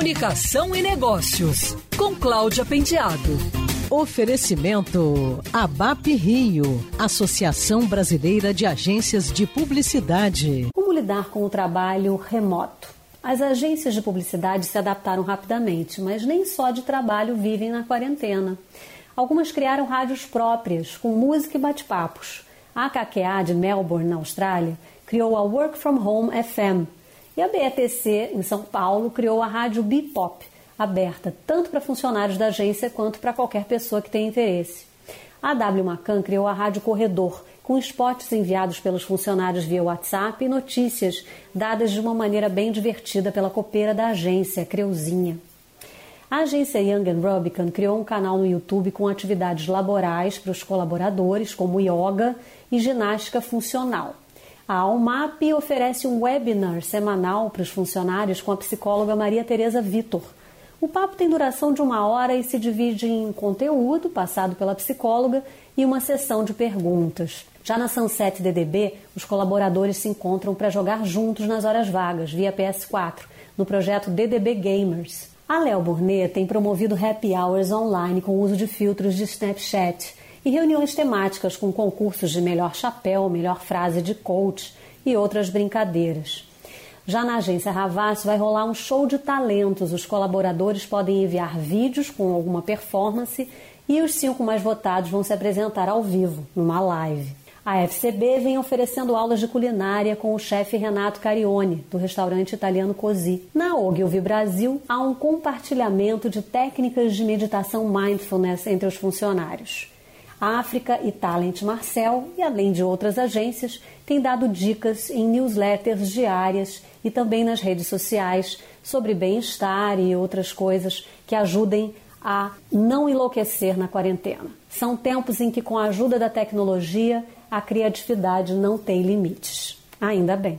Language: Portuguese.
Comunicação e Negócios, com Cláudia Pendiado. Oferecimento ABAP Rio, Associação Brasileira de Agências de Publicidade. Como lidar com o trabalho remoto? As agências de publicidade se adaptaram rapidamente, mas nem só de trabalho vivem na quarentena. Algumas criaram rádios próprias, com música e bate-papos. A KQA de Melbourne, na Austrália, criou a Work From Home FM. E a BETC, em São Paulo, criou a rádio Bipop, aberta tanto para funcionários da agência quanto para qualquer pessoa que tenha interesse. A W Macan criou a Rádio Corredor, com spots enviados pelos funcionários via WhatsApp e notícias dadas de uma maneira bem divertida pela copeira da agência, Creuzinha. A agência Young Rubicon criou um canal no YouTube com atividades laborais para os colaboradores, como yoga e ginástica funcional. A Almap oferece um webinar semanal para os funcionários com a psicóloga Maria Tereza Vitor. O papo tem duração de uma hora e se divide em conteúdo passado pela psicóloga e uma sessão de perguntas. Já na Sunset DDB, os colaboradores se encontram para jogar juntos nas horas vagas, via PS4, no projeto DDB Gamers. A Léo Burnet tem promovido happy hours online com o uso de filtros de Snapchat e reuniões temáticas com concursos de melhor chapéu, melhor frase de coach e outras brincadeiras. Já na agência Ravaz vai rolar um show de talentos. Os colaboradores podem enviar vídeos com alguma performance e os cinco mais votados vão se apresentar ao vivo, numa live. A FCB vem oferecendo aulas de culinária com o chefe Renato Carione, do restaurante italiano Così. Na Ogilvy Brasil, há um compartilhamento de técnicas de meditação mindfulness entre os funcionários. África e Talent Marcel, e além de outras agências, têm dado dicas em newsletters diárias e também nas redes sociais sobre bem-estar e outras coisas que ajudem a não enlouquecer na quarentena. São tempos em que, com a ajuda da tecnologia, a criatividade não tem limites. Ainda bem.